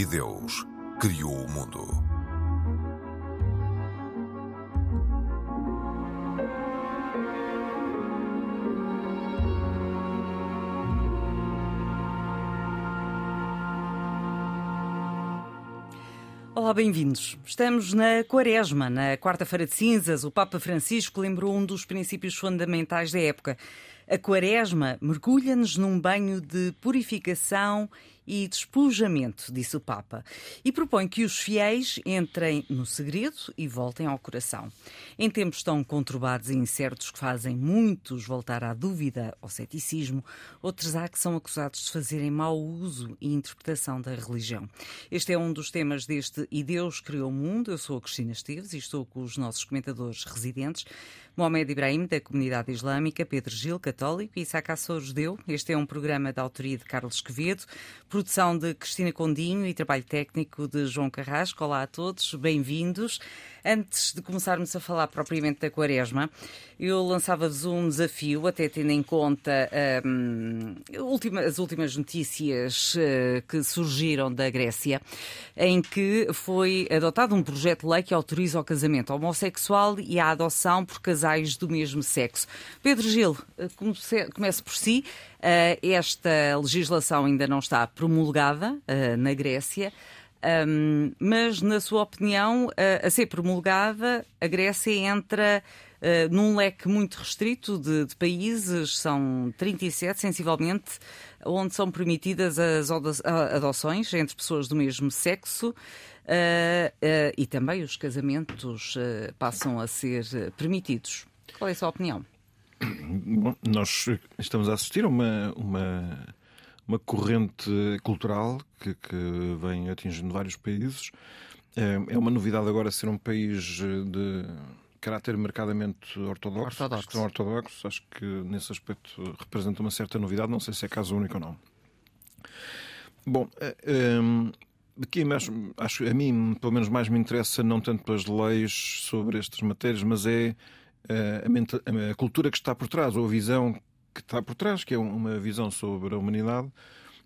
E Deus criou o mundo. Olá, bem-vindos. Estamos na Quaresma, na quarta-feira de cinzas. O Papa Francisco lembrou um dos princípios fundamentais da época. A Quaresma mergulha-nos num banho de purificação e despojamento, disse o Papa, e propõe que os fiéis entrem no segredo e voltem ao coração. Em tempos tão conturbados e incertos que fazem muitos voltar à dúvida, ao ceticismo, outros há que são acusados de fazerem mau uso e interpretação da religião. Este é um dos temas deste E Deus Criou o Mundo. Eu sou a Cristina Esteves e estou com os nossos comentadores residentes. Mohamed Ibrahim, da comunidade islâmica, Pedro Gil, católico, e Isaac Assor, judeu. Este é um programa da autoria de Carlos Quevedo, produção de Cristina Condinho e trabalho técnico de João Carrasco. Olá a todos, bem-vindos. Antes de começarmos a falar propriamente da Quaresma, eu lançava-vos um desafio, até tendo em conta um, as últimas notícias uh, que surgiram da Grécia, em que foi adotado um projeto de lei que autoriza o casamento homossexual e a adoção por casais do mesmo sexo. Pedro Gil, uh, comece, por si. Uh, esta legislação ainda não está promulgada na Grécia. Um, mas, na sua opinião, a, a ser promulgada, a Grécia entra uh, num leque muito restrito de, de, países, são 37, sensivelmente, onde são permitidas as adoções entre pessoas do mesmo sexo. Uh, uh, e também os casamentos passam a ser permitidos. Qual é a sua opinião? Bom, nós estamos a assistir a uma, uma uma corrente cultural que, que vem atingindo vários países. É, é uma novidade agora ser um país de caráter marcadamente ortodoxo, ortodoxo. Estão ortodoxos. Acho que nesse aspecto representa uma certa novidade. Não sei se é caso único ou não. Bom, é, é, aqui mesmo, acho a mim, pelo menos, mais me interessa não tanto pelas leis sobre estas matérias, mas é a, a, a cultura que está por trás, ou a visão que está por trás, que é uma visão sobre a humanidade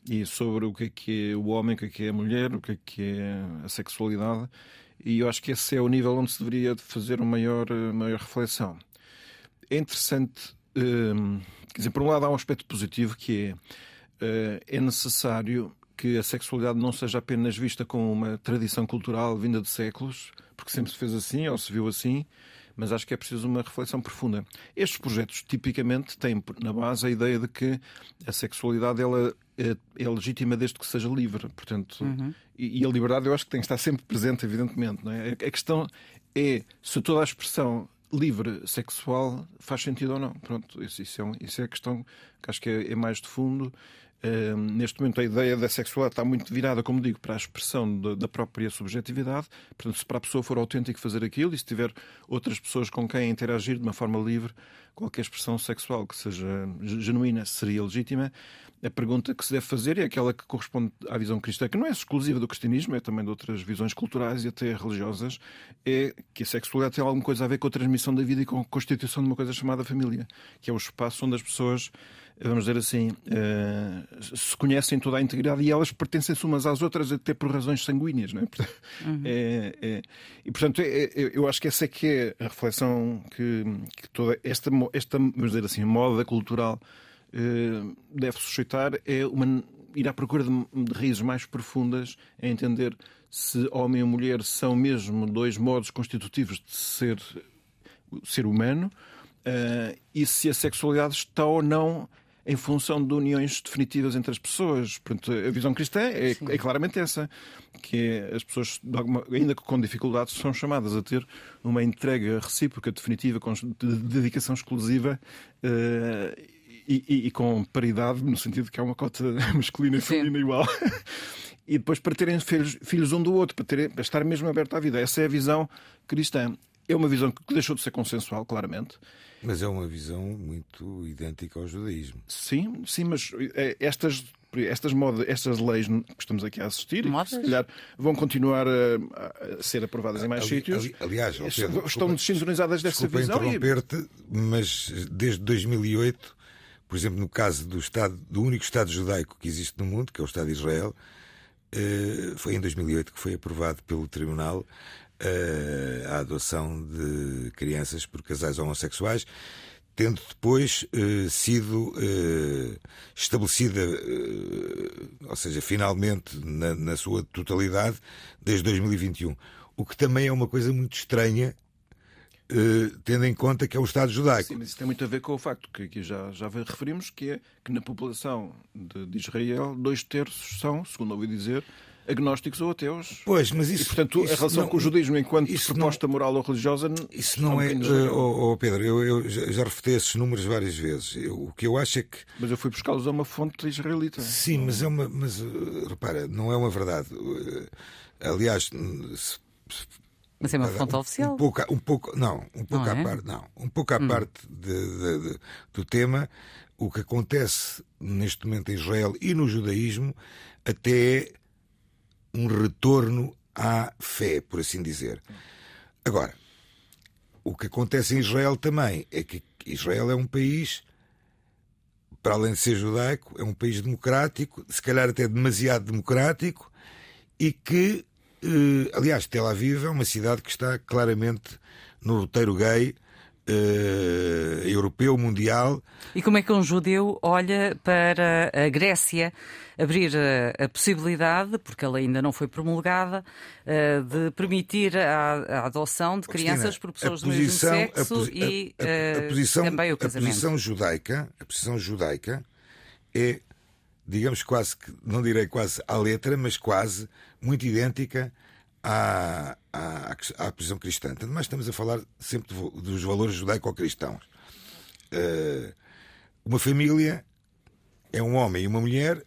e sobre o que é que é o homem, o que é que é a mulher, o que é que é a sexualidade. E eu acho que esse é o nível onde se deveria fazer uma maior, maior reflexão. É interessante, hum, quer dizer, por um lado há um aspecto positivo que é, eh, é necessário que a sexualidade não seja apenas vista como uma tradição cultural vinda de séculos, porque sempre se fez assim ou se viu assim, mas acho que é preciso uma reflexão profunda. Estes projetos tipicamente têm na base a ideia de que a sexualidade ela é, é legítima desde que seja livre, portanto, uhum. e, e, a liberdade eu acho que tem que estar sempre presente, evidentemente. Não é? A questão é se toda a expressão livre sexual faz sentido ou não. Pronto, isso, isso, é, isso é a questão que acho que é, é mais de fundo Neste momento, a ideia da sexualidade está muito virada, como digo, para a expressão da, da, própria subjetividade. Portanto, se para a pessoa for autêntico fazer aquilo e se tiver outras pessoas com quem interagir de uma forma livre, qualquer expressão sexual que seja genuína seria legítima. A pergunta que se deve fazer é aquela que corresponde à visão cristã, que não é exclusiva do cristianismo, é também de outras visões culturais e até religiosas, é que a sexualidade tem alguma coisa a ver com a transmissão da vida e com a constituição de uma coisa chamada família, que é o espaço onde as pessoas vamos dizer assim, uh, se conhecem toda a integridade e elas pertencem-se umas às outras até por razões sanguíneas. Não é? Uhum. É, é, e, portanto, é, é, eu acho que essa é que é a reflexão que, que toda esta, esta, vamos dizer assim, moda cultural uh, deve suscitar, é uma, ir à procura de, de raízes mais profundas, é entender se homem e mulher são mesmo dois modos constitutivos de ser ser humano uh, e se a sexualidade está ou não em função de uniões definitivas entre as pessoas. Portanto, a visão cristã é, é claramente essa, que é, as pessoas, ainda com dificuldades, são chamadas a ter uma entrega recíproca, definitiva, de dedicação exclusiva uh, e, e, e, com paridade, no sentido que há uma cota masculina e feminina igual. e depois para terem filhos, filhos um do outro, para, terem, para estar mesmo aberto à vida. Essa é a visão cristã. É uma visão que deixou de ser consensual, claramente. Mas é uma visão muito idêntica ao judaísmo. Sim, sim, mas eh, estas estas, modas, estas leis que estamos aqui a assistir, que, se calhar vão continuar a, a ser aprovadas em mais ali, sítios. Ali, aliás, Pedro, estão desculpa, sintonizadas dessa visão. interromper-te, e... mas desde 2008, por exemplo, no caso do Estado, do único Estado judaico que existe no mundo, que é o Estado de Israel, uh, foi em 2008 que foi aprovado pelo Tribunal a adoção de crianças por casais homossexuais, tendo depois uh, sido estabelecida, ou seja, finalmente na, na sua totalidade, desde 2021. O que também é uma coisa muito estranha Uh, tendo em conta que é o Estado judaico. Sim, mas isso tem muito a ver com o facto que aqui já, já referimos, que é que na população de, de Israel, dois terços são, segundo ouvi dizer, agnósticos ou ateus. Pois, mas isso. E, portanto, isso a relação não, com o judaísmo enquanto proposta não, moral ou religiosa. Isso não é. Uh, oh, oh, Pedro, eu, eu já, já referi esses números várias vezes. Eu, o que eu acho é que. Mas eu fui buscá-los a uma fonte israelita. Sim, mas é uma. Mas uh, repara, não é uma verdade. Uh, aliás, se, mas é uma fonte um, oficial. Um pouco, um pouco, não, um pouco não à é? parte, não, um pouco à hum. parte de, de, de, do tema, o que acontece neste momento em Israel e no judaísmo até um retorno à fé, por assim dizer. Agora, o que acontece em Israel também é que Israel é um país, para além de ser judaico, é um país democrático, se calhar até demasiado democrático, e que Uh, aliás, Tel Aviv é uma cidade que está claramente no roteiro gay uh, europeu, mundial. E como é que um judeu olha para a Grécia abrir a, a possibilidade, porque ela ainda não foi promulgada, uh, de permitir a, a adoção de crianças por pessoas do mesmo sexo e posição, também o casamento? A posição judaica, a posição judaica é digamos quase que, não direi quase à letra, mas quase muito idêntica à, à, à posição cristã. Mas estamos a falar sempre dos valores judaico-cristãos. Uh, uma família é um homem e uma mulher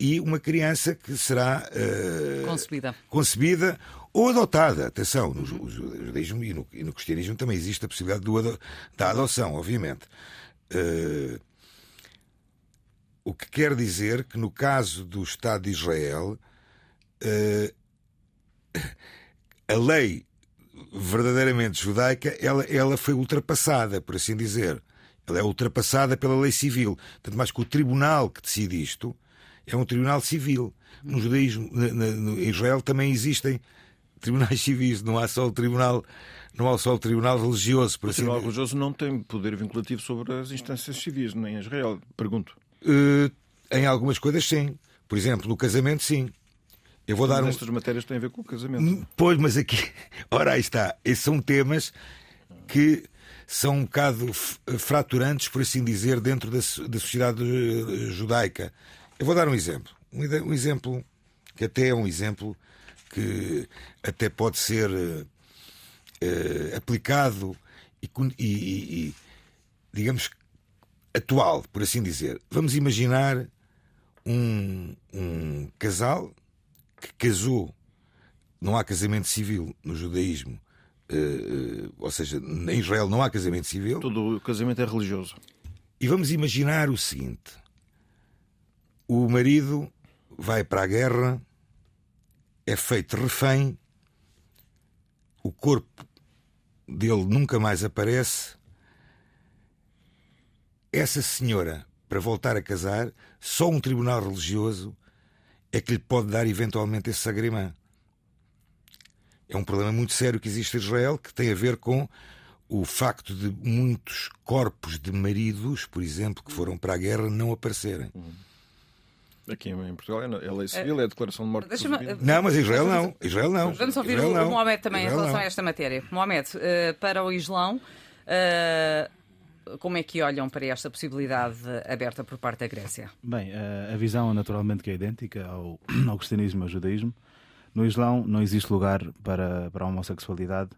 e uma criança que será uh, concebida. concebida ou adotada. Atenção, no judaísmo e no, e no cristianismo também existe a possibilidade do, da adoção, obviamente. Uh, o que quer dizer que, no caso do Estado de Israel, uh, a lei verdadeiramente judaica ela, ela foi ultrapassada, por assim dizer. Ela é ultrapassada pela lei civil. Tanto mais que o tribunal que decide isto é um tribunal civil. No judaísmo, na, na, no Israel também existem tribunais civis, não há só o tribunal, não há só o tribunal religioso. o assim tribunal religioso não tem poder vinculativo sobre as instâncias civis, nem em Israel, pergunto. Uh, em algumas coisas, sim. Por exemplo, no casamento, sim. Eu vou dar um... Estas matérias têm a ver com o casamento. Hum, pois, mas aqui. Ora, aí está. Esses são temas que são um bocado fraturantes, por assim dizer, dentro da, da sociedade eh, judaica. Eu vou dar um exemplo. Um, exemplo que até é um exemplo que até pode ser uh, aplicado e, e, e, digamos, atual, por assim dizer. Vamos imaginar um, um casal que casou. Não há casamento civil no judaísmo, uh, uh, ou seja, em Israel não há casamento civil. Todo o casamento é religioso. E vamos imaginar o seguinte: o marido vai para a guerra, é feito refém, o corpo dele nunca mais aparece essa senhora, para voltar a casar, só um tribunal religioso é que lhe pode dar eventualmente esse sagrimã. É um problema muito sério que existe em Israel que tem a ver com o facto de muitos corpos de maridos, por exemplo, que foram para a guerra, não aparecerem. Uhum. Aqui em Portugal é lei civil, é a declaração de morte. Não, mas Israel não. Israel não. Vamos ouvir Israel o, o Mohamed também Israel em relação não. a esta matéria. Mohamed, uh, para o Islão, uh, como é que olham para esta possibilidade aberta por parte da Grécia? Bem, a visão naturalmente que é idêntica ao, ao cristianismo e ao judaísmo. No Islão não existe lugar para, para a homossexualidade.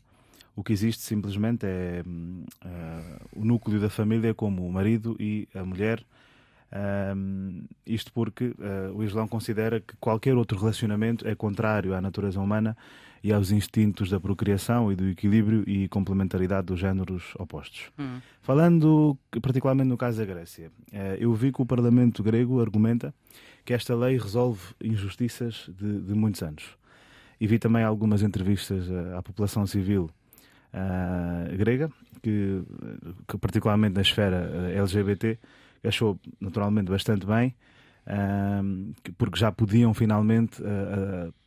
O que existe simplesmente é uh, o núcleo da família como o marido e a mulher. Uh, isto porque uh, o Islão considera que qualquer outro relacionamento é contrário à natureza humana e aos instintos da procriação e do equilíbrio e complementaridade dos géneros opostos. Hum. Falando particularmente no caso da Grécia, eh, eu vi que o Parlamento grego argumenta que esta lei resolve injustiças de, de muitos anos. E vi também algumas entrevistas à população civil uh, grega, que, que, particularmente na esfera LGBT, achou naturalmente bastante bem porque já podiam finalmente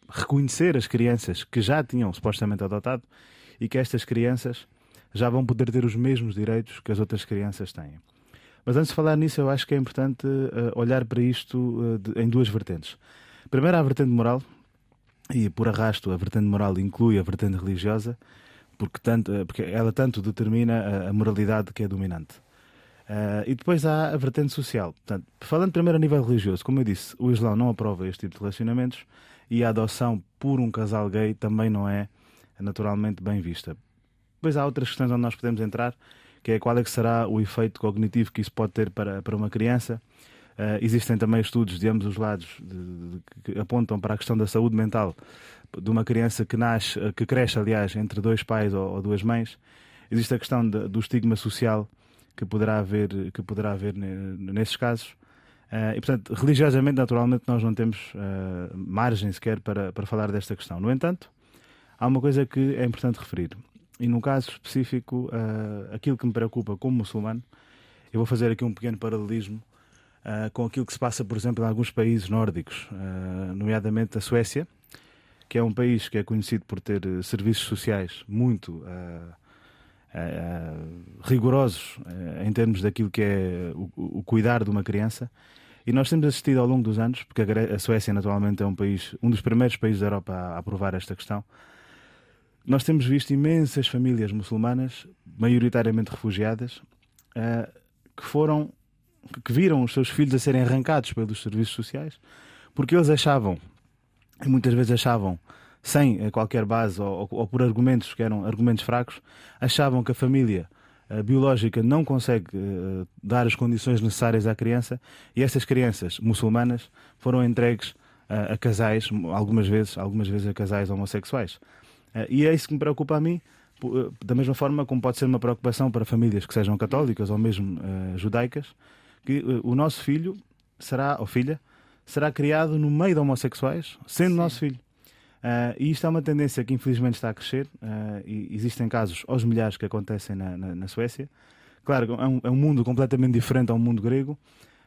reconhecer as crianças que já tinham supostamente adotado e que estas crianças já vão poder ter os mesmos direitos que as outras crianças têm. Mas antes de falar nisso, eu acho que é importante olhar para isto em duas vertentes. Primeiro, a vertente moral, e por arrasto a vertente moral inclui a vertente religiosa, porque, tanto, porque ela tanto determina a, moralidade que é dominante. Uh, e depois há a vertente social. Portanto, falando primeiro a nível religioso, como eu disse, o Islão não aprova este tipo de relacionamentos e a adoção por um casal gay também não é naturalmente bem vista. Depois há outras questões onde nós podemos entrar, que é qual é que será o efeito cognitivo que isso pode ter para, para uma criança. Uh, existem também estudos de ambos os lados de, de, que apontam para a questão da saúde mental de uma criança que nasce, que cresce, aliás, entre dois pais ou, ou duas mães. Existe a questão de, do estigma social que poderá haver, que poderá haver nesses casos. Uh, e, portanto, religiosamente, naturalmente, nós não temos uh, margem sequer para, para falar desta questão. No entanto, há uma coisa que é importante referir. E no caso específico, uh, aquilo que me preocupa como muçulmano, eu vou fazer aqui um pequeno paralelismo com aquilo que se passa, por exemplo, em alguns países nórdicos, nomeadamente a Suécia, que é um país que é conhecido por ter serviços sociais muito rigorosos uh, em termos daquilo que é o, cuidar de uma criança. E nós temos assistido ao longo dos anos, porque a, Suécia naturalmente é um país, um dos primeiros países da Europa a aprovar esta questão. Nós temos visto imensas famílias muçulmanas, maioritariamente refugiadas, que foram que viram os seus filhos a serem arrancados pelos serviços sociais porque eles achavam e muitas vezes achavam, sem eh, qualquer base ou, ou, por argumentos que eram argumentos fracos, achavam que a família eh, biológica não consegue uh, dar as condições necessárias à criança e essas crianças muçulmanas foram entregues uh, a casais, algumas vezes, algumas vezes a casais homossexuais. Uh, e é isso que me preocupa a mim, da mesma forma como pode ser uma preocupação para famílias que sejam católicas ou mesmo judaicas, que o nosso filho será, ou filha, será criado no meio de homossexuais, sendo Sim. nosso filho. Uh, e isto é uma tendência que infelizmente está a crescer. Uh, e existem casos aos milhares que acontecem na, na, na Suécia. Claro, é um, é um, mundo completamente diferente ao mundo grego,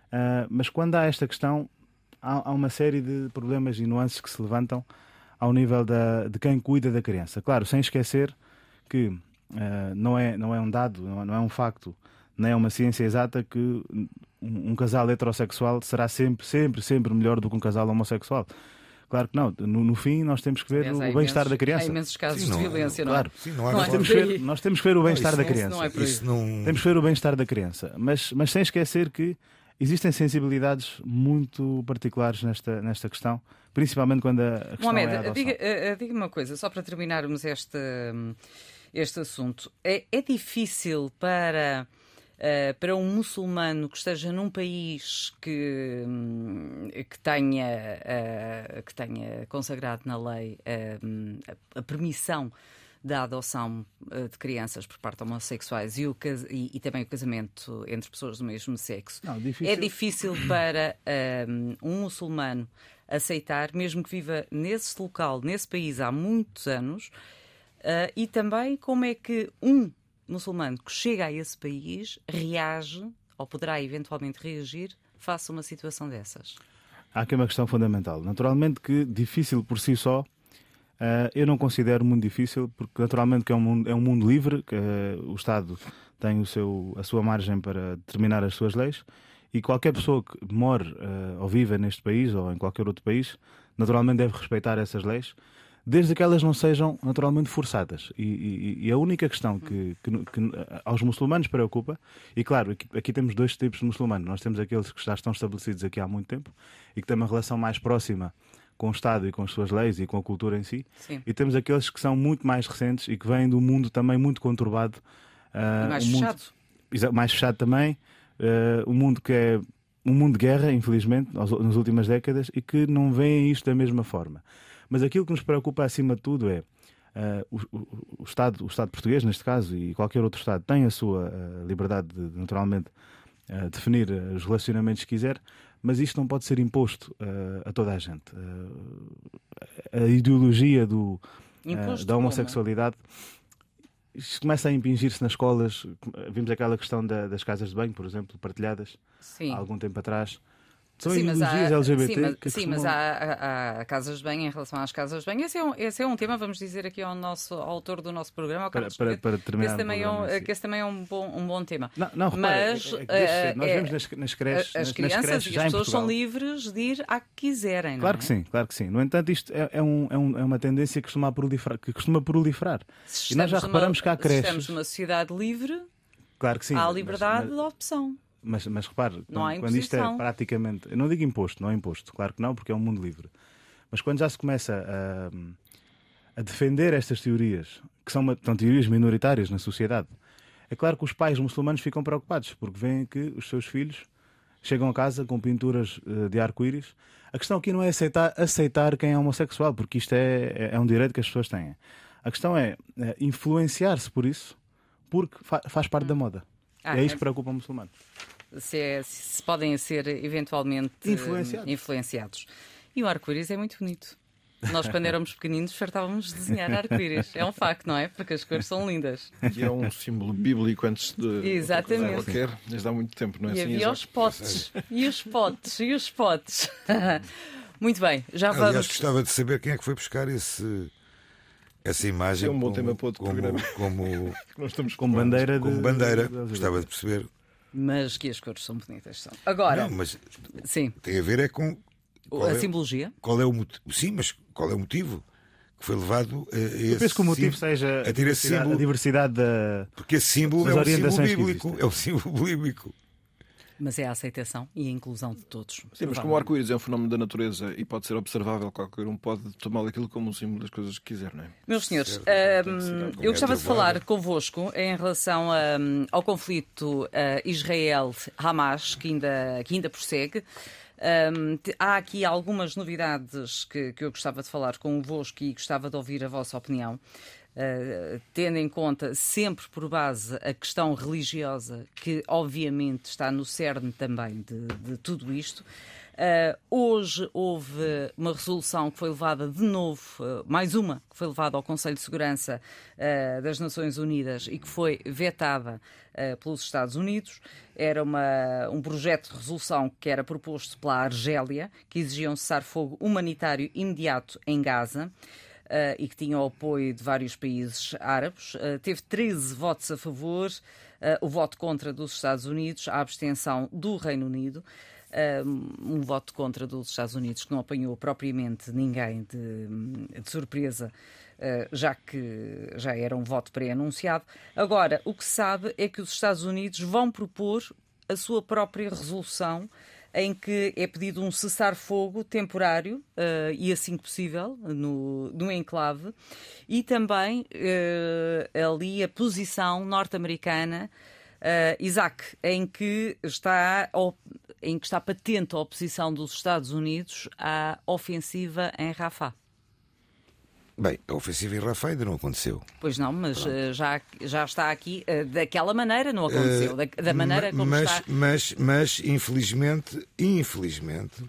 uh, mas quando há esta questão, há, há, uma série de problemas e nuances que se levantam ao nível da, de quem cuida da criança. Claro, sem esquecer que não, é, não é um dado, não é, não é um facto, nem é uma ciência exata que um, casal heterossexual será sempre, sempre, sempre melhor do que um casal homossexual. Claro que não. No, no, fim, nós temos que ver Aliás, o bem-estar da criança. Há imensos casos Sim, de violência, não, é? Claro. Sim, não, nós, temos ver, nós, temos que ver, o bem-estar da criança. Não isso não... Temos que ver o bem-estar da criança. Mas, mas sem esquecer que existem sensibilidades muito particulares nesta, nesta questão, principalmente quando a, questão Mohamed, é a diga, eh, eh, diga uma coisa, só para terminarmos este, este assunto. É, é difícil para Uh, para um muçulmano que esteja num país que, hum, que, tenha, uh, que tenha consagrado na lei uh, a, a, permissão da adoção de crianças por parte de homossexuais e, o, e, e, também o casamento entre pessoas do mesmo sexo. Não, difícil. É difícil para um muçulmano aceitar, mesmo que viva nesse local, nesse país há muitos anos, e também como é que um muçulmano que chega a esse país reage ou poderá eventualmente reagir face a uma situação dessas? Há aqui uma questão fundamental. Naturalmente que difícil por si só, uh, eu não considero muito difícil, porque naturalmente que é um mundo, é um mundo livre, que uh, o Estado tem o seu, a sua margem para determinar as suas leis, e qualquer pessoa que more uh, ou viva neste país ou em qualquer outro país, naturalmente deve respeitar essas leis desde que elas não sejam naturalmente forçadas. E, e, e a única questão que, que, que, aos muçulmanos preocupa, e claro, aqui, aqui, temos dois tipos de muçulmanos. Nós temos aqueles que já estão estabelecidos aqui há muito tempo e que têm uma relação mais próxima com o Estado e com as suas leis e com a cultura em si. Sim. E temos aqueles que são muito mais recentes e que vêm do mundo também muito conturbado. Uh, mais um fechado. Mundo, mais fechado também. Uh, um mundo que é um mundo de guerra, infelizmente, nas últimas décadas, e que não veem isto da mesma forma. Mas aquilo que nos preocupa acima de tudo é uh, o, o, o, Estado, o Estado português, neste caso, e qualquer outro Estado, tem a sua uh, liberdade de, naturalmente, uh, definir os relacionamentos que quiser, mas isto não pode ser imposto a toda a gente. a ideologia do, da homossexualidade. Isto começa a impingir-se nas escolas. Vimos aquela questão da, das casas de banho, por exemplo, partilhadas Sim. há algum tempo atrás. São Sim, mas há- LGBT sim, mas, que sim, mas há, há- casas de banho em relação às casas de banho. Esse é um, esse é um tema, vamos dizer aqui ao nosso ao autor do nosso programa, ao Para- Carlos para- para que terminar esse o também é um, que esse também é um bom, um bom tema. Não, não repara, mas é- é que eh, nós eh, vemos nas, nas creches, as nas- nas crianças creches e as pessoas são livres de ir à que quiserem. Claro é? que sim, claro que sim. No entanto, isto é, é um- é um- é uma tendência que costuma proliferar. Que costuma proliferar. E nós já reparamos numa- que há se Estamos creches. numa sociedade livre, Claro que sim. há mas- liberdade mas- de opção. Mas, mas repare, Não quando, quando isto é praticamente. Eu não digo imposto, não é imposto, claro que não, porque é um mundo livre. Mas quando já se começa a, a defender estas teorias, que são, são teorias minoritárias na sociedade, é claro que os pais muçulmanos ficam preocupados, porque veem que os seus filhos chegam a casa com pinturas eh, de arco-íris. A questão aqui não é aceitar, aceitar quem é homossexual, porque isto é, é- é um direito que as pessoas têm. A questão é eh, influenciar-se por isso, porque fa- faz parte da moda. Ah, é isso é- que preocupa o muçulmano. Se, é- se podem ser eventualmente eh, Influenciados. influenciados. E o arco-íris é muito bonito. Nós, quando éramos pequeninos, fartávamos de desenhar arco-íris. É um facto, não é? Porque as cores são lindas. E é um símbolo bíblico antes de Exatamente. qualquer, desde há muito tempo, não é e assim? havia os potes. E os potes. E os potes. muito bem, já Aliás, vamos. gostava de saber quem é que foi buscar esse, essa imagem É um bom como, tema para outro como, programa. como, Nós estamos Com bandeira de. como bandeira. de- de- Gostava de perceber. Mas que as cores são bonitas. São. Agora, Não, mas sim, tem a ver é com a é, simbologia. qual é o motivo. Sim, mas qual é o motivo que foi levado a, a esse Eu penso que o motivo seja a ter esse diversidade, símbolo. a diversidade da. Porque esse símbolo é um símbolo bíblico. É um símbolo bíblico. Mas é a aceitação e a inclusão de todos. Sim, mas como o arco-íris é um fenómeno da natureza e pode ser observável, qualquer um pode tomar aquilo como um símbolo das coisas que quiser, não é? Meus senhores, hum, eu é gostava de trovoada. falar convosco em relação hum, ao conflito ah, Israel-Hamas, que ainda, que ainda prossegue. Te- há aqui algumas novidades que, que eu gostava de falar convosco e gostava de ouvir a vossa opinião. Uh, tendo em conta sempre por base a questão religiosa, que obviamente está no cerne também de, de tudo isto. Uh, hoje houve uma resolução que foi levada de novo, uh, mais uma, que foi levada ao Conselho de Segurança uh, das Nações Unidas e que foi vetada pelos Estados Unidos. Era uma, um projeto de resolução que era proposto pela Argélia, que exigia um cessar-fogo humanitário imediato em Gaza. Uh, e que tinha o apoio de vários países árabes. Uh, teve 13 votos a favor, uh, o voto contra dos Estados Unidos, a abstenção do Reino Unido. Um, um voto contra dos Estados Unidos que não apanhou propriamente ninguém de, de surpresa, uh, já que já era um voto pré-anunciado. Agora, o que se sabe é que os Estados Unidos vão propor a sua própria resolução em que é pedido um cessar-fogo temporário uh, e assim que possível no, no enclave e também uh, ali a posição norte-americana uh, Isaac em que está em que está patente a oposição dos Estados Unidos à ofensiva em Rafah. Bem, a ofensiva em Rafa ainda não aconteceu. Pois não, mas uh, já, já está aqui. Uh, daquela maneira não aconteceu. Uh, da, da, maneira como mas, está. Mas, mas, infelizmente, infelizmente,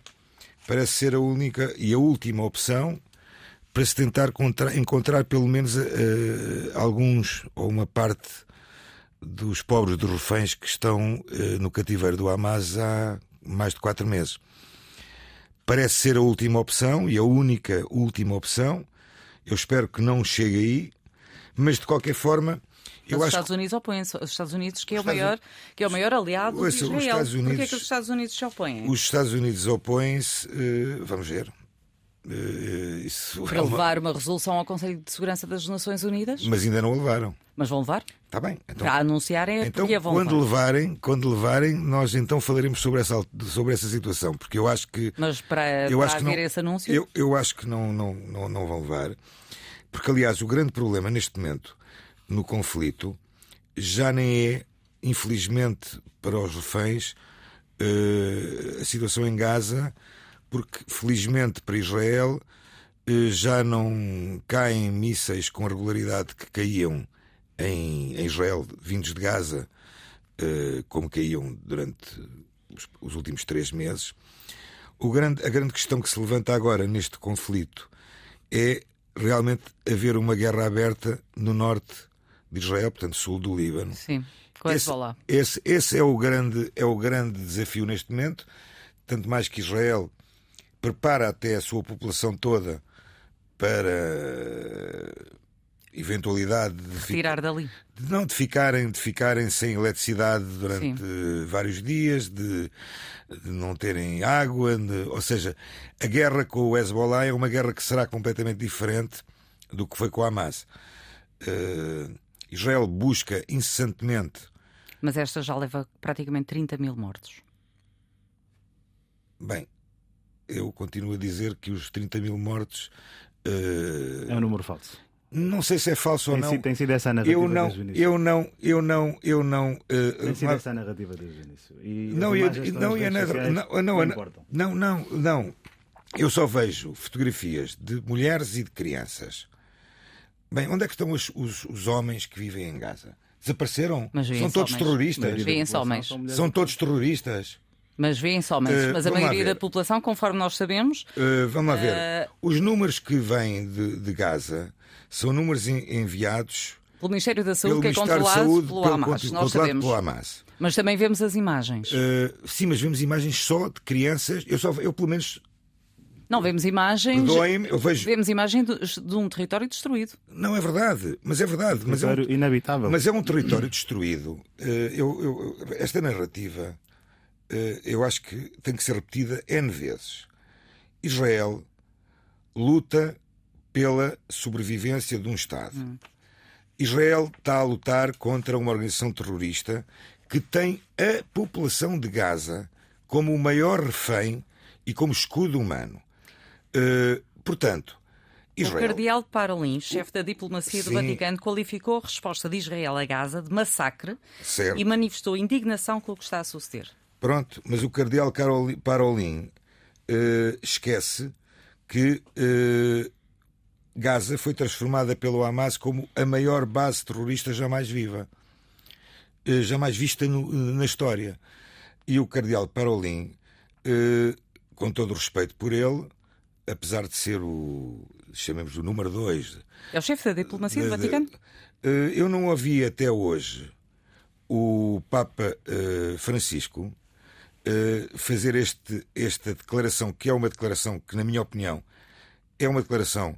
parece ser a única e a última opção para se tentar contra, encontrar pelo menos uh, alguns ou uma parte dos pobres dos reféns que estão no cativeiro do Hamas há mais de quatro meses. Parece ser a última opção e a única última opção. Eu espero que não chegue aí, mas de qualquer forma. Eu os Estados que... Unidos opõem-se. Os Estados Unidos, que é o maior, que é o maior aliado Ouça, de os Israel. Estados Porquê é Unidos- que os Estados Unidos se opõem? Os Estados Unidos opõem-se, eh, vamos ver. Eh, isso Para é uma- levar uma resolução ao Conselho de Segurança das Nações Unidas? Mas ainda não levaram. Mas vão levar? Está bem. Então, Para anunciarem então porque vão quando levar. levarem, quando levarem, nós então falaremos sobre essa, sobre essa situação, porque eu acho que Mas para, eu para acho que haver não, esse anúncio? Eu, eu acho que não, não, não, não vão levar, porque aliás o grande problema neste momento no conflito já nem é, infelizmente para os reféns, eh, a situação em Gaza, porque felizmente para Israel eh, já não caem mísseis com a regularidade que caíam em, Israel, vindos de Gaza, eh, como caíam durante os, os últimos três meses. Grande, a grande questão que se levanta agora neste conflito é realmente haver uma guerra aberta no norte de Israel, portanto, sul do Líbano. Sim, com Esse, esse, esse é, o grande, é o grande desafio neste momento. tanto mais que Israel prepara até a sua população toda para eventualidade de Tirar dali. de não de ficarem de ficarem sem eletricidade durante vários dias de, de não terem água de- ou seja a guerra com o Hezbollah é uma guerra que será completamente diferente do que foi com a Hamas Eh, Israel busca incessantemente Mas esta já leva praticamente 30 mil mortos. bem eu continuo a dizer que os 30 mil mortos eh, É um número falso. não sei se é falso ou Tem, não sido, tem sido essa a narrativa eu não desde o início. eu não eu não eu não eh, Tem sido eh, essa a narrativa desde o início. E Não, eu, não, nas eu, redes não, não, não, não não. Eu só vejo fotografias de mulheres e de crianças. Bem, onde é que estão os, os, os homens que vivem em Gaza? Desapareceram? Mas vêem-se São todos homens. terroristas? Mas são São e todos terroristas? Mas vêem-se homens. Eh, Mas a vamos lá maioria da população, conforme nós sabemos, Uh, vamos lá ver. Eh, Os números que vêm de, de Gaza são números en- enviados pelo Ministério da pelo Saúde, que é Ministério da controlado Saúde, pelo pelo- Hamas. controlado Nós sabemos. pelo Hamas. Mas também vemos as imagens. Uh, sim, mas vemos imagens só de crianças. Eu, só, eu pelo menos, Não vemos imagens. eu vejo. Vemos imagem de, de um território destruído. Não é verdade, mas é verdade. Mas é um, Território inabitável. Mas é um território destruído. Eh, eu- eu- esta narrativa, eu acho que tem que ser repetida N vezes. Israel luta pela sobrevivência de um Estado. Israel está a lutar contra uma organização terrorista que tem a população de Gaza como o maior refém e como escudo humano. Eh, portanto, O Israel. cardeal Parolin, chefe da diplomacia do Sim. Vaticano, qualificou a resposta de Israel a Gaza de massacre Certo. e manifestou indignação com o que está a suceder. Pronto, mas o cardeal Parolin eh, esquece que eh, Gaza foi transformada pelo Hamas como a maior base terrorista jamais viva, eh, jamais vista no- na história. E o cardeal Parolin, com todo o respeito por ele, apesar de ser o, chamemos o número dois É o chefe da diplomacia do Vaticano? Eu não ouvi até hoje o Papa Francisco fazer este, esta declaração, que é uma declaração que, na minha opinião, é uma declaração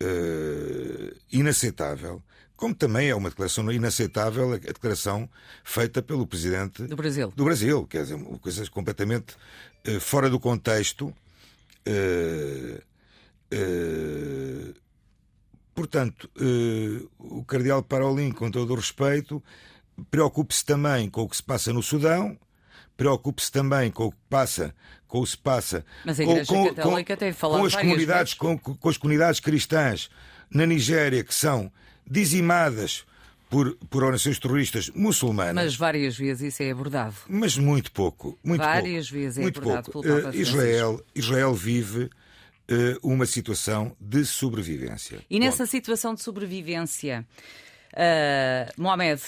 eh, inaceitável, como também é uma declaração inaceitável a declaração feita pelo Presidente Do Brasil. do Brasil, quer dizer, coisas completamente eh, fora do contexto. eh, eh, portanto, eh, o Cardeal Parolin, com todo o respeito, preocupe-se também com o que se passa no Sudão, preocupe-se também com o que passa, com o que se passa Mas a com, Igreja com- Católica com- tem falado com as comunidades, com, com as comunidades cristãs na Nigéria que são dizimadas por, por organizações terroristas muçulmanas. Mas várias vezes isso é abordado. Mas muito pouco. Muito Várias pouco, vezes é muito abordado pouco. pelo Papa Francisco. Israel, Israel vive eh, uma situação de sobrevivência. E nessa situação de sobrevivência, ah, Mohamed,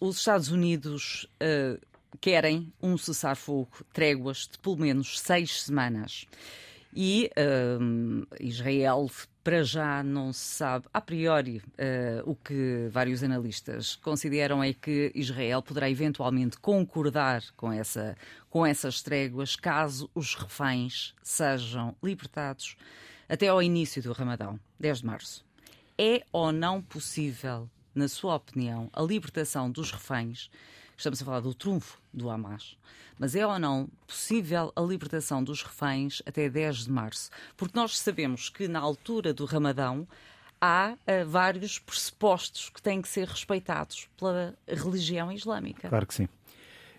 os Estados Unidos ah, querem um cessar-fogo, tréguas de pelo menos seis semanas. E ah, Israel, para já, não se sabe, a priori, ah, o que vários analistas consideram é que Israel poderá eventualmente concordar com, essa, com essas tréguas caso os reféns sejam libertados até ao início do Ramadão, 10 de março. É ou não possível, na sua opinião, a libertação dos reféns? Estamos a falar do trunfo do Hamas. Mas é ou não possível a libertação dos reféns até 10 de março? Porque nós sabemos que na altura do Ramadão há ah, vários pressupostos que têm que ser respeitados pela religião islâmica. Claro que sim.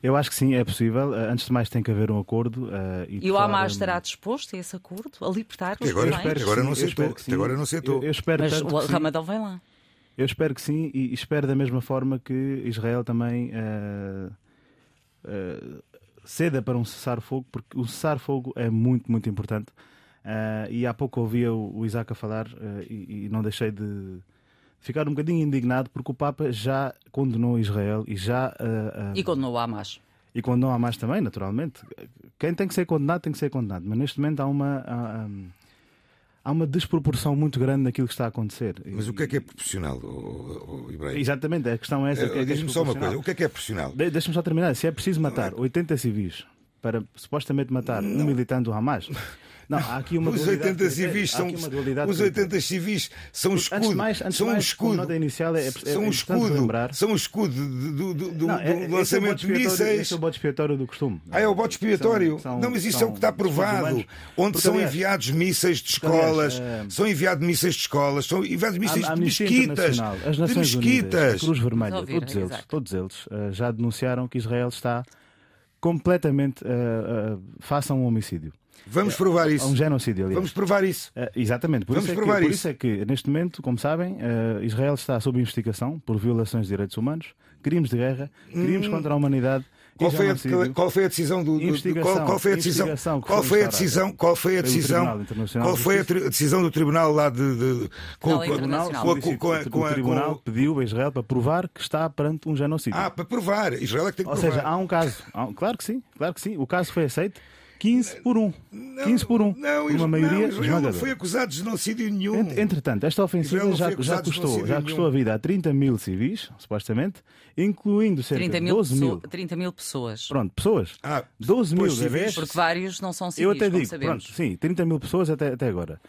Eu acho que sim, é possível. Eh, Antes de mais, tem que haver um acordo. eh, e, E o Hamas estará disposto a esse acordo? A libertar os agora, reféns? agora sim, não aceitou. agora não aceitou. Eu, eu espero Mas tanto o que sim. Ramadão vem lá. Eu espero que sim e espero da mesma forma que Israel também eh, eh, ceda para um cessar-fogo, porque o cessar-fogo é muito, muito importante. Eh, e há pouco ouvia o, o Isaac a falar e, e não deixei de ficar um bocadinho indignado porque o Papa já condenou Israel e já E condenou o Hamas. e condenou a mais também, naturalmente. Quem tem que ser condenado tem que ser condenado, mas neste momento há uma há, hum, há uma desproporção muito grande naquilo que está a acontecer. Mas o que é que é proporcional, oh, oh, Ibrahim? Exatamente, a questão é essa. Eh, é é Diz-me só uma coisa. O que é que é proporcional? De- Deixa-me só terminar. Se é preciso matar 80 civis para supostamente matar um militante do Hamas. Não, há aqui uma Os dualidade 80 que- civis são os que- 80 civis são um Antes escudo, mais- antes são um mais, escudo. nota inicial, é- é são um importante escudo, lembrar- são um escudo do, do, do, Não, do é- é lançamento de mísseis. esse é o bode expiatório do costume. Ah, é o bote expiatório. São- não, mas isso são- é o que está provado. Onde Porque, são aliás, enviados mísseis de aliás, escolas, são enviados mísseis de escolas, são enviados mísseis de mesquitas. As De Nações Unidas. Cruz Vermelha, ouvir, todos eles, exato. todos eles eh, já denunciaram que Israel está completamente eh, eh, face a um homicídio, Vamos provar a um isso. genocídio, aliás. Vamos provar isso. Eh, exatamente, por, Vamos isso é, que, provar por isso. isso é que, neste momento, como sabem, eh, Israel está sob investigação por violações de direitos humanos, crimes de guerra, crimes contra a humanidade. Hum. Qual foi, a, qual foi a decisão do, do- Investigação, qual, qual foi a decisão qual foi a decisão qual foi a decisão Tribunal Internacional qual foi a decisão do tribunal lá de, de- com, Tribunal com- com a- com a- com a- o com a- tribunal pediu a Israel para provar que está perante um genocídio. ah para provar Israel é que tem que Ou provar seja, há um caso. Há um- Claro que sim, claro que sim. O caso foi aceito 15 por 1. 15 por 1. não, uma maioria não, Israel não foi acusado de genocídio nenhum Ent- Entretanto, esta ofensiva não já, já custou, já nenhum. custou a vida a 30 mil civis, supostamente, incluindo cerca 30 de mil, 12 mil. pessoa- 30 mil pessoas. Pronto, pessoas. Ah, 12 mil pois, civis. Porque vários não são civis, Eu até digo, pronto, sim, 30 mil pessoas até, até agora,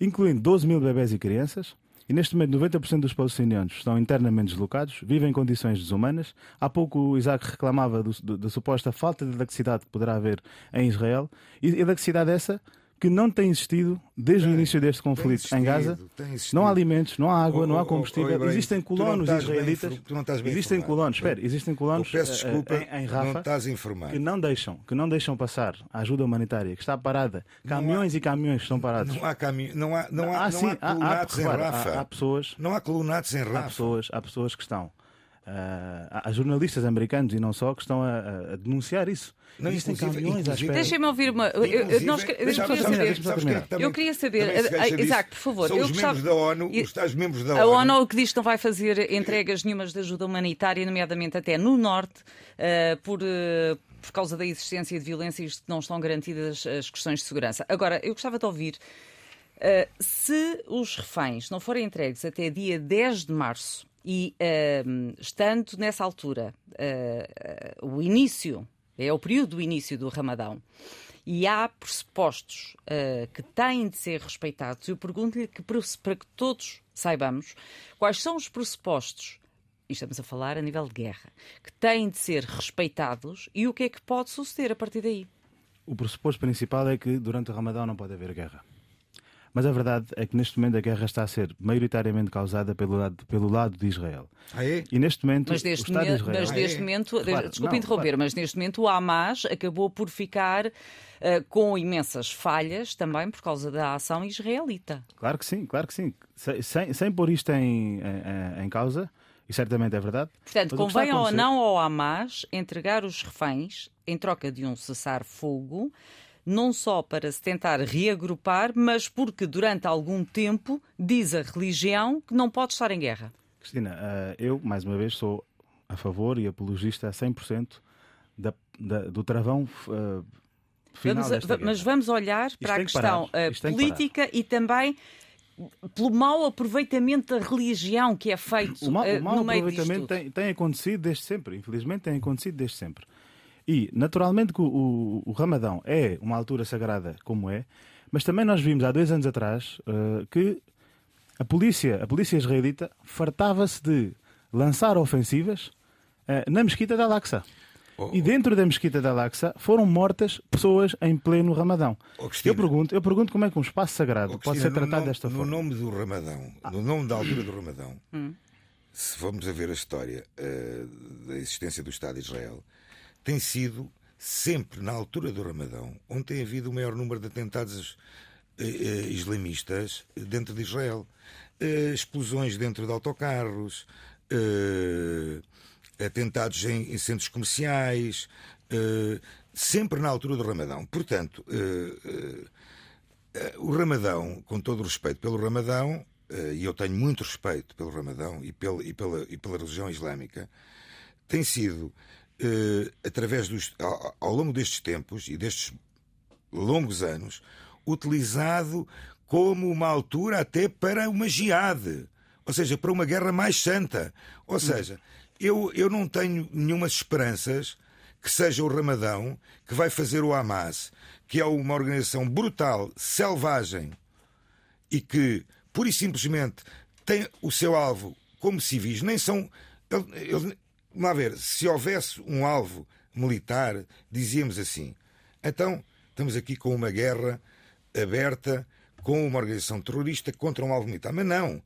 incluindo 12 mil bebés e crianças. E neste momento 90% dos palestinianos estão internamente deslocados, vivem em condições desumanas. Há pouco o Isaac reclamava do- do- da suposta falta de eletricidade que poderá haver em Israel. E eletricidade essa que não tem existido desde o início deste conflito em Gaza. tem. Não há alimentos, não há água, Oh, não oh, há oh, combustível. oh, Ibrahim, existem não colonos israelitas. não bem existem informado. colonos, espera, existem colonos peço eh, desculpa em, em não Rafa estás informado que não deixam, que não deixam passar a ajuda humanitária, que está parada, caminhões e caminhões estão parados. não há caminho não há não há, Ah, não sim, há há, há, colunatos em Rafa há, há pessoas, não há colunatos em há Rafa pessoas, há pessoas que estão, há- há jornalistas americanos e não só que estão a, a- denunciar isso. Não, Existem caminhões à espera. Deixem-me ouvir uma. eu- eu- nós, deixa-me saber. também- Eu queria saber, também disso? Isaac, por favor, São eu os gostava- membros da ONU, os tais membros da A ONU. ONU que diz que não vai fazer entregas nenhumas de ajuda humanitária, nomeadamente até no Norte, eh, por, eh, por causa da existência de violências que não estão garantidas as questões de segurança. Agora, eu gostava de ouvir. eh, se os reféns não forem entregues até dia 10 de março e eh, estando nessa altura eh, eh, o início, é o período do início do Ramadão, e há pressupostos eh, que têm de ser respeitados, eu pergunto-lhe que, para que todos saibamos quais são os pressupostos, e estamos a falar a nível de guerra, que têm de ser respeitados e o que é que pode suceder a partir daí. O pressuposto principal é que durante o Ramadão não pode haver guerra. Mas a verdade é que neste momento a guerra está a ser maioritariamente causada pelo lado, pelo lado de Israel. Ah, é? E neste momento Mas o neste, Estado de me- Israel. mas Ah, neste é? momento, Repara, desculpe não, interromper, repara. mas neste momento o Hamas acabou por ficar eh, com imensas falhas também por causa da ação israelita. Claro que sim, claro que sim. Sem, sem, sem pôr isto em, em, em causa, e certamente é verdade. Portanto, mas o convém ou não ao Hamas entregar os reféns em troca de um cessar-fogo, não só para se tentar reagrupar, mas porque durante algum tempo diz a religião que não pode estar em guerra. Cristina, eh, eu, mais uma vez, sou a favor e apologista a 100% da, da, do travão eh, final Vamos a- mas vamos olhar para a que questão eh, Isto que política e também pelo mau aproveitamento da religião que é feito O mau, o mau aproveitamento tem, tem acontecido desde sempre, infelizmente tem acontecido desde sempre. E, naturalmente, que o, o, o Ramadão é uma altura sagrada como é, mas também nós vimos há dois anos atrás eh, que a polícia, a polícia israelita fartava-se de lançar ofensivas eh, na mesquita de Al-Aqsa. Oh, E dentro da mesquita de Al-Aqsa foram mortas pessoas em pleno Ramadão. Oh, Cristina. eu, pergunto, eu pergunto como é que um espaço sagrado Oh, pode Cristina, ser tratado no desta no forma. nome do Ramadão, no nome da altura do Ramadão, se formos a ver a história eh, da existência do Estado de Israel, tem sido sempre na altura do Ramadão onde tem havido o maior número de atentados eh, eh, islamistas dentro de Israel. Eh, explosões dentro de autocarros, atentados em, centros comerciais, sempre na altura do Ramadão. Portanto, o Ramadão, com todo o respeito pelo Ramadão, e eu tenho muito respeito pelo Ramadão e pela, e pela, e pela religião islâmica, tem sido, eh, através dos, ao, ao longo destes tempos e destes longos anos, utilizado como uma altura até para uma jihad, ou seja, para uma guerra mais santa. Ou seja, eu, eu não tenho nenhumas esperanças que seja o Ramadão que vai fazer o Hamas, que é uma organização brutal, selvagem e que, pura e simplesmente, tem o seu alvo como civis, nem são. Vamos lá ver, se houvesse um alvo militar, dizíamos assim. Então, estamos aqui com uma guerra aberta com uma organização terrorista contra um alvo militar. Mas não.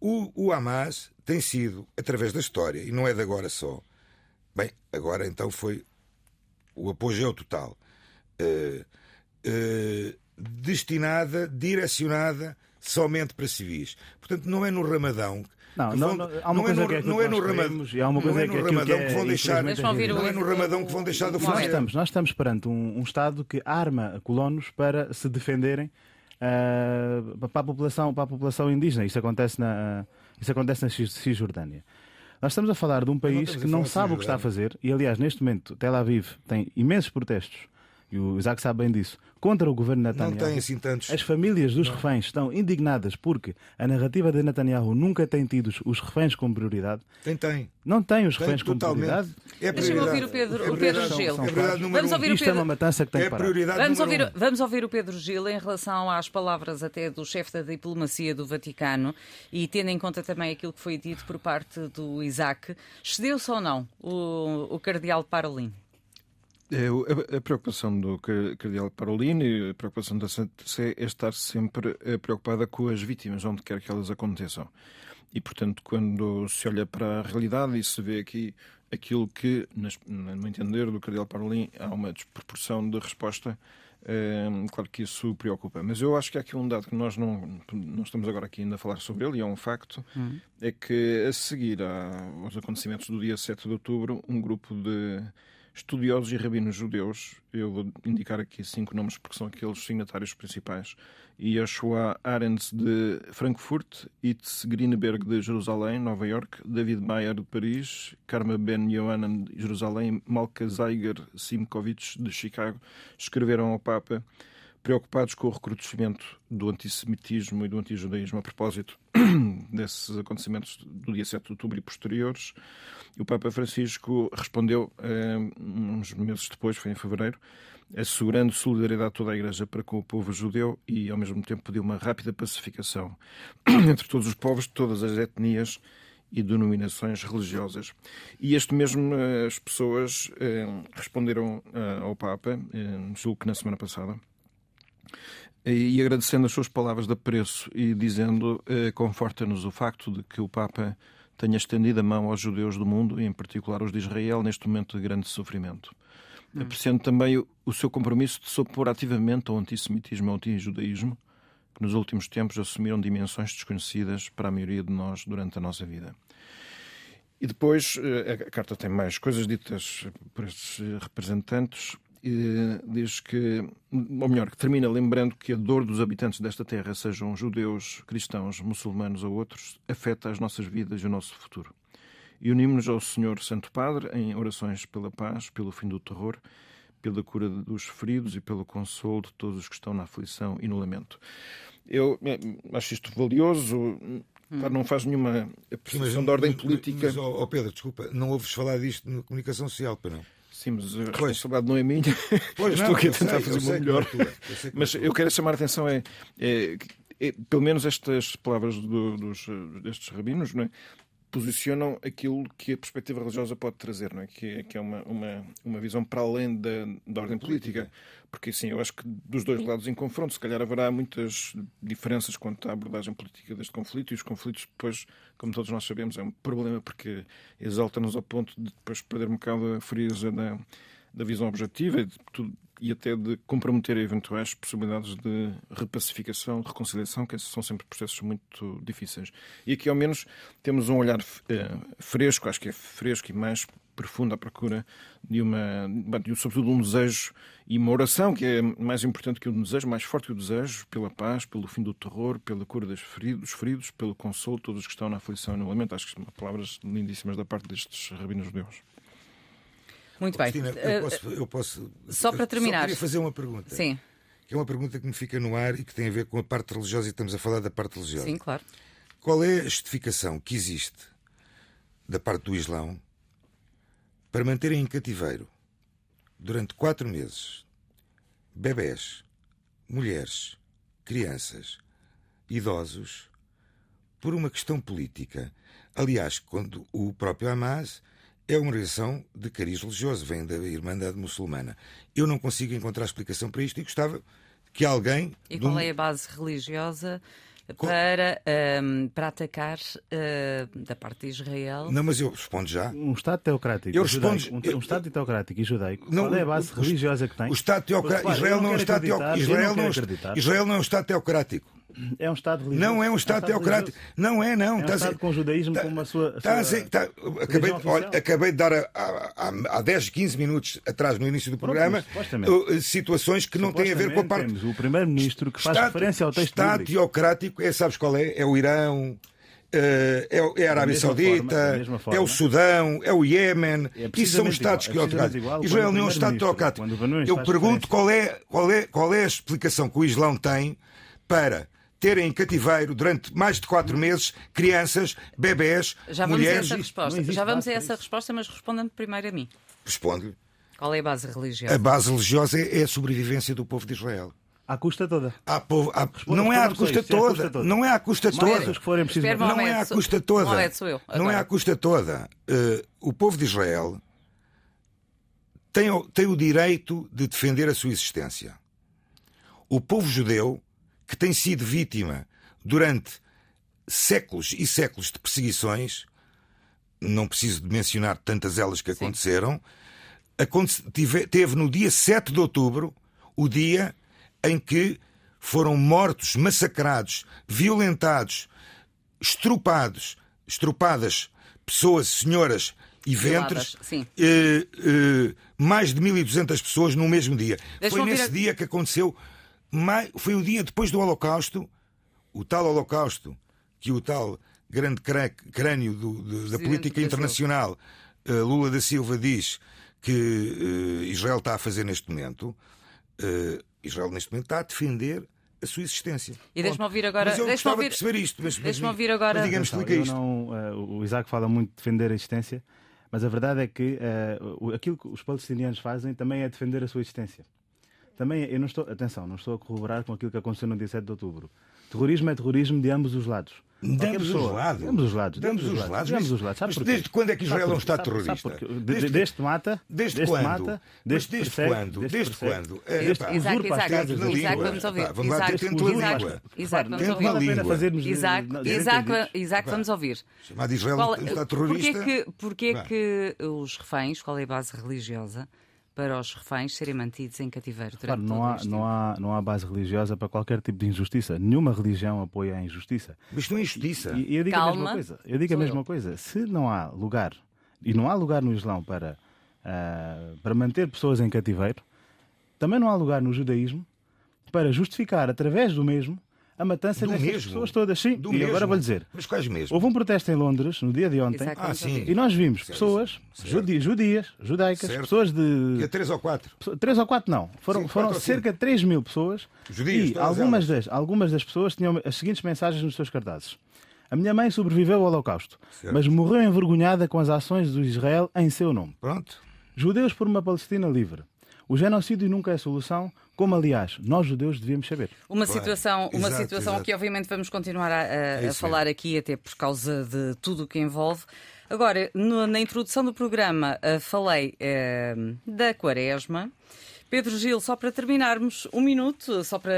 O, o Hamas tem sido, através da história, e não é de agora só, bem, agora então foi o apogeu total, uh, uh, destinada, direcionada somente para civis. Portanto, não é no Ramadão não, não, não, há uma coisa que é não é no Ramadão, e há uma coisa não é no Ramadão que, vão deixar, não é no Ramadão que vão deixar de nós estamos, nós estamos perante um, um Estado que arma colonos para se defenderem uh, para a população, para a população indígena. Isso acontece na, isso acontece na Cisjordânia. Nós estamos a falar de um país que não sabe o que está a fazer e, aliás, neste momento, Tel Aviv tem imensos protestos e o Isaac sabe bem disso, contra o governo Netanyahu. Não tem assim tantos. As famílias dos não. reféns estão indignadas porque a narrativa de Netanyahu nunca tem tido os reféns como prioridade. Tem, tem. Não tem os reféns como prioridade. É Deixa-me ouvir o Pedro, é o Pedro Gil. São, são é vamos ouvir Isto o Pedro... é uma matança que tem é prioridade vamos ouvir, um. vamos ouvir o Pedro Gil em relação às palavras até do chefe da diplomacia do Vaticano e tendo em conta também aquilo que foi dito por parte do Isaac. Cedeu-se ou não o, o cardeal Parolin? É, a, preocupação do Cardeal Parolini, a preocupação da Santa Sé é estar sempre eh, preocupada com as vítimas, onde quer que elas aconteçam. E, portanto, quando se olha para a realidade e se vê aqui aquilo que, no entender do Cardeal Parolin, há uma desproporção de resposta, é, claro que isso preocupa. Mas eu acho que há aqui um dado que nós não, não estamos agora aqui ainda a falar sobre ele, e é um facto, uhum. é que a seguir aos acontecimentos do dia 7 de outubro, um grupo de estudiosos e rabinos judeus, eu vou indicar aqui cinco nomes porque são aqueles signatários principais, Yeshua Arends de Frankfurt, Itz Greenberg de Jerusalém, Nova York, David Mayer de Paris, Karma Ben Yohanan de Jerusalém, Malka Zeiger Simkovich de Chicago, escreveram ao Papa preocupados com o recrudescimento do antissemitismo e do antijudaísmo a propósito desses acontecimentos do dia 7 de outubro e posteriores. E o Papa Francisco respondeu, eh, uns meses depois, foi em fevereiro, assegurando solidariedade a toda a Igreja para com o povo judeu e, ao mesmo tempo, pediu uma rápida pacificação entre todos os povos de todas as etnias e denominações religiosas. E este mesmo eh, as pessoas eh, responderam ao Papa, julgo que na semana passada, e agradecendo as suas palavras de apreço e dizendo eh, conforta-nos o facto de que o Papa tenha estendido a mão aos judeus do mundo, e em particular os de Israel, neste momento de grande sofrimento. Hum. Apreciando também o, o, seu compromisso de se opor ativamente ao antissemitismo e ao antijudaísmo, que nos últimos tempos assumiram dimensões desconhecidas para a maioria de nós durante a nossa vida. E depois, eh, a carta tem mais coisas ditas por estes representantes, diz que, ou melhor, que termina lembrando que a dor dos habitantes desta terra, sejam judeus, cristãos, muçulmanos ou outros, afeta as nossas vidas e o nosso futuro. E unimos-nos ao Senhor Santo Padre em orações pela paz, pelo fim do terror, pela cura dos feridos e pelo consolo de todos os que estão na aflição e no lamento. Eu eh, acho isto valioso. Hum. não faz nenhuma posição de ordem política. Mas, oh Pedro, desculpa, não ouves falar disto na comunicação social, para não? Sim, mas a responsabilidade não é minha. Pois Estou não, aqui a tentar sei, fazer o melhor. É eu mas eu quero chamar a atenção é, é, é pelo menos estas palavras do, dos, destes rabinos, não é? Posicionam aquilo que a perspectiva religiosa pode trazer, não é? que, é, que é uma, uma, uma visão para além da, da ordem política. Porque, sim, eu acho que dos dois lados em confronto, se calhar haverá muitas diferenças quanto à abordagem política deste conflito, e os conflitos depois, como todos nós sabemos, é um problema porque exalta-nos ao ponto de depois perder um bocado a frieza da, da visão objetiva e de tudo, e até de comprometer eventuais possibilidades de repacificação, de reconciliação, que são sempre processos muito difíceis. E aqui, ao menos, temos um olhar eh, fresco, acho que é fresco e mais profundo à procura de uma, de, sobretudo, um desejo e uma oração que é mais importante que o desejo, mais forte que o desejo, pela paz, pelo fim do terror, pela cura dos feridos, dos feridos pelo consolo de todos os que estão na aflição e no lamento. Acho que são palavras lindíssimas da parte destes rabinos judeus. Muito bem. Cristina, eu eh, posso, eu posso, Só para terminar. Só queria fazer uma pergunta. Sim. Que é uma pergunta que me fica no ar e que tem a ver com a parte religiosa e estamos a falar da parte religiosa. Sim, claro. Qual é a justificação que existe da parte do Islão para manterem em cativeiro durante quatro meses bebés, mulheres, crianças, idosos, por uma questão política. Aliás, quando o próprio Hamas é uma organização de cariz religioso, vem da Irmandade Muçulmana. Eu não consigo encontrar explicação para isto e gostava que alguém. E de um- qual é a base religiosa para, ahm, para atacar ah, da parte de Israel? Não, mas eu respondo já. Um Estado teocrático, Eu judaico, respondo- um, eu- um Estado teocrático e judaico, Não, qual é a base o- religiosa que tem? O Estado teocrático. Israel não é um Estado teocrático. não Israel não é um quero Est- acreditar. Israel não é um Estado teocrático. É um Estado religioso. Não é um Estado teocrático. religioso. Não é, não. É um a- Estado com o judaísmo tá- como a sua. a tá a sua tá- acabei, olha, acabei de dar há 10, 15 minutos atrás, no início do Pronto, programa, supostamente. uh, situações que não têm a ver com a parte. Temos o primeiro-ministro que faz Estado- referência ao texto Estado bíblico. teocrático, é, sabes qual é? É o Irão. eh, É, é a Arábia Saudita, forma- é o Sudão, é o Iémen, É isso são Estados igual, é teocráticos. igual Israel não é um Estado teocrático. Eu pergunto qual é, qual, é, qual é a explicação que o Islão tem para terem em cativeiro durante mais de quatro meses crianças, bebés, Já vamos a essa resposta. Já vamos a essa isso. resposta, mas responda-me primeiro a mim. Responde. Qual é a base religiosa? A base religiosa é a sobrevivência do povo de Israel. À custa toda. Há povo, Responda- não é à custa isto, é à toda. custa toda. Não é à custa Mais toda. forem Não é à custa toda. Eu, Não é à custa toda. Eh, o povo de Israel tem, o- tem o direito de defender a sua existência. O povo judeu, que tem sido vítima durante séculos e séculos de perseguições, não preciso de mencionar tantas elas que aconteceram, aconte- tive- teve no dia 7 de outubro o dia em que foram mortos, massacrados, violentados, estrupados, estrupadas pessoas, senhoras e ventres, eh, eh, mais de 1.200 pessoas no mesmo dia. Foi nesse a- dia que aconteceu, foi o dia depois do Holocausto, o tal Holocausto que o tal grande crânio do- do- da política internacional, eh, Lula da Silva, diz que eh, Israel está a fazer neste momento. eh, Israel neste momento está a defender a sua existência. E deixa-me ouvir agora- Mas eu deixa-me gostava ouvir- de perceber isto. Mas, mas- deixa-me ouvir agora- Mas explica eu isto. não, o Isaac fala muito de defender a existência, mas a verdade é que aquilo que os palestinianos fazem também é defender a sua existência. Também, eu não estou, atenção, não estou a corroborar com aquilo que aconteceu no dia 7 de outubro. Terrorismo é terrorismo de ambos os lados. Ambos os lados. De ambos os lados. De ambos os lados. Ambos os lados. Sabe mas desde quando é que Israel é um Estado terrorista? Desde- mata. Desde quando? Desde persegue, quando? Desde quando? É, das Isaac, língua. vamos ouvir. Vamos lá na Isaac, língua. Isaac, vamos ouvir. a. Isaac, vamos ouvir. Chamar de Israel um Estado porquê terrorista. porquê que os reféns, qual é a base religiosa para os reféns serem mantidos em cativeiro durante Claro, não todo há, este não, há, não há base religiosa para qualquer tipo de injustiça. Nenhuma religião apoia a injustiça. Mas não é injustiça. E, e eu digo a Calma, mesma coisa. Eu digo a mesma eu. coisa. Se não há lugar, e não há lugar no Islão para, ah, para manter pessoas em cativeiro, também não há lugar no judaísmo para justificar, através do mesmo, a matança Do destas mesmo. pessoas todas. Sim, Do e mesmo. agora vou dizer. Mas quais mesmo? Houve um protesto em Londres no dia de ontem Ah, sim. e nós vimos pessoas Certo. judi- judias, judaicas, Certo. pessoas Que é de três ou quatro. Três ou quatro não. Foram, Sim, foram cerca de 3 mil pessoas. Judias, e algumas elas. das, algumas das pessoas tinham as seguintes mensagens nos seus cartazes. A minha mãe sobreviveu ao Holocausto, Certo. mas morreu envergonhada com as ações do Israel em seu nome. Pronto. Judeus por uma Palestina livre. O genocídio nunca é solução, como aliás nós judeus devíamos saber. Uma Claro. situação, uma Exato, situação exato. que obviamente vamos continuar a, a- a isso falar aqui, até por causa de tudo o que envolve. Agora, no- na introdução do programa, eh, falei eh, da Quaresma. Pedro Gil, só para terminarmos, um minuto, só para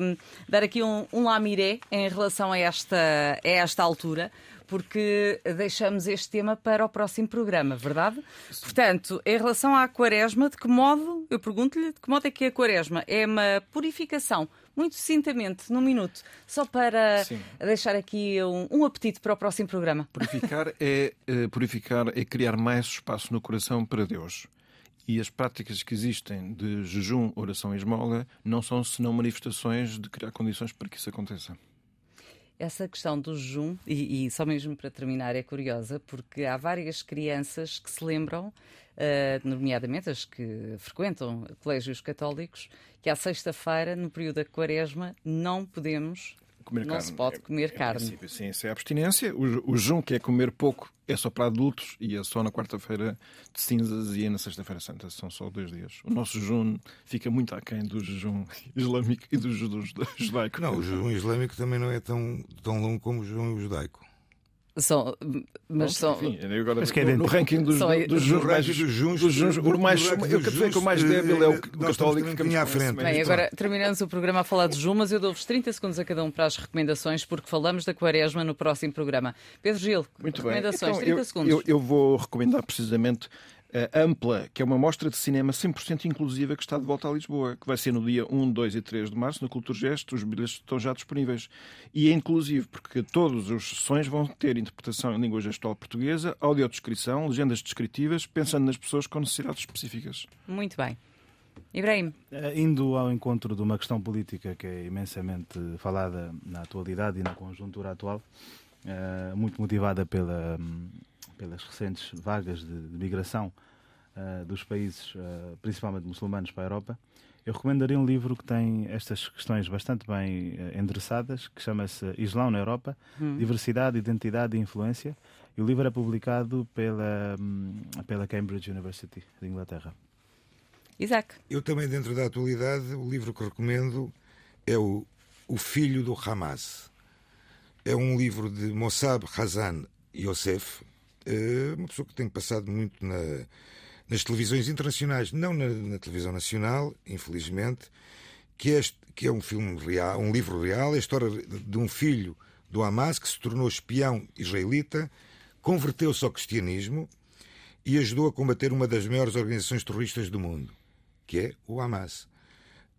hum, dar aqui um, um lamiré em relação a esta, a esta altura, porque deixamos este tema para o próximo programa, verdade? Portanto, em relação à Quaresma, de que modo, eu pergunto-lhe, de que modo é que a Quaresma é uma purificação? Muito sucintamente, num minuto, só para Sim. deixar aqui um, um apetite para o próximo programa. Purificar é, eh, purificar é criar mais espaço no coração para Deus. E as práticas que existem de jejum, oração e esmola não são senão manifestações de criar condições para que isso aconteça. Essa questão do jejum, e, e só mesmo para terminar, é curiosa, porque há várias crianças que se lembram, eh, nomeadamente as que frequentam colégios católicos, que à sexta-feira, no período da quaresma, não podemos comer não carne. se pode É- comer em carne. princípio, Sim, isso é abstinência. O, o jejum, que é comer pouco, é só para adultos e é só na quarta-feira de cinzas e é na sexta-feira santa. São só dois dias. O nosso jejum fica muito aquém do jejum islâmico e do jejum judaico. Não, o jejum islâmico também não é tão, tão longo como o jejum judaico. São, mas são. Enfim, agora, Mas que é no, no ranking dos, Só- dos ranking dos juns, dos juns, o mais, eu dos quero dizer que o mais débil é o, eh, católico. ficamos bocadinho à frente. Bem, mérito. agora terminamos o programa a falar de Jumas. Eu dou-vos 30 segundos a cada um para as recomendações, porque falamos da Quaresma no próximo programa. Pedro Gil, Muito bem. recomendações, Então, 30 eu, segundos. Eu, eu vou recomendar precisamente Ampla, que é uma mostra de cinema 100% inclusiva que está de volta a Lisboa, que vai ser no dia 1, 2 e 3 de março, na Culturgest. Os bilhetes estão já disponíveis. E é inclusivo, porque todas as sessões vão ter interpretação em língua gestual portuguesa, audiodescrição, legendas descritivas, pensando nas pessoas com necessidades específicas. Muito bem. Ibrahim, Eh, Indo ao encontro de uma questão política que é imensamente falada na atualidade e na conjuntura atual, eh, muito motivada pela, hum, pelas recentes vagas de, de migração eh, dos países, eh, principalmente muçulmanos, para a Europa, eu recomendaria um livro que tem estas questões bastante bem eh, endereçadas, que chama-se Islão na Europa, Diversidade, Identidade e Influência. E o livro é publicado pela, hum, pela Cambridge University de Inglaterra. Isaac. Eu também, dentro da atualidade, o livro que recomendo é o, o Filho do Hamas. É um livro de Mossab Hassan Youssef, uma pessoa que tem passado muito na- nas televisões internacionais, não na, na televisão nacional, infelizmente, que é, este- que é um filme real, um livro real, é a história de um filho do Hamas que se tornou espião israelita, converteu-se ao cristianismo e ajudou a combater uma das maiores organizações terroristas do mundo, que é o Hamas.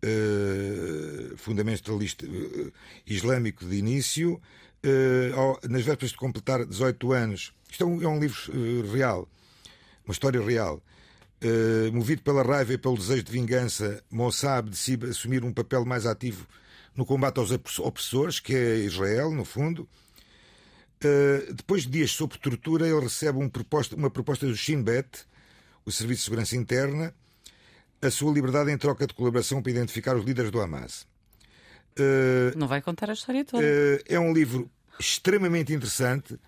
Eh, fundamentalista eh, islâmico de início, eh, ao- nas vésperas de completar 18 anos. Isto é um, é um livro eh, real, uma história real. Eh, movido pela raiva e pelo desejo de vingança, Mossab decide assumir um papel mais ativo no combate aos opress- opressores, que é Israel, no fundo. Uh, depois de dias sob tortura, ele recebe um proposta- uma proposta do Shin Bet, o Serviço de Segurança Interna, a sua liberdade em troca de colaboração para identificar os líderes do Hamas. Uh, Não vai contar a história toda. uh, é um livro extremamente interessante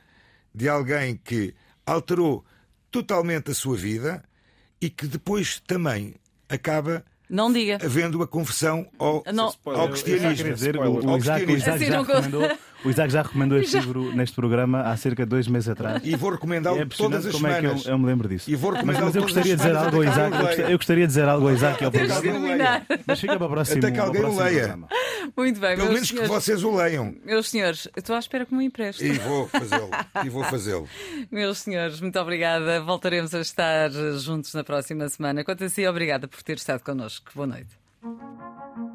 de alguém que alterou totalmente a sua vida e que depois também acaba Não diga. havendo a conversão ao, Não. ao Eu- eu Eu só cristianismo. dizer, o, Spoiler. o Isaac, o Isaac Assim já não recomendou, o Isaac já recomendou este livro neste programa há cerca de dois meses atrás. E vou recomendá-lo é todas as como é que semanas. eu, eu me lembro disso. E vou Mas, recomendá-lo mas eu gostaria de dizer semanas algo ao que Isaac. Eu eu gostaria de dizer algo ao Isaac ao que programa. Mas fica para o próximo, Até que alguém o leia. programa. Muito bem, Pelo menos que senhores, vocês o leiam. meus senhores, eu estou à espera que me empreste. E vou fazê-lo. E vou fazê-lo. Meus senhores, muito obrigada. Voltaremos a estar juntos na próxima semana. Quanto a si, obrigada por ter estado connosco. Boa noite.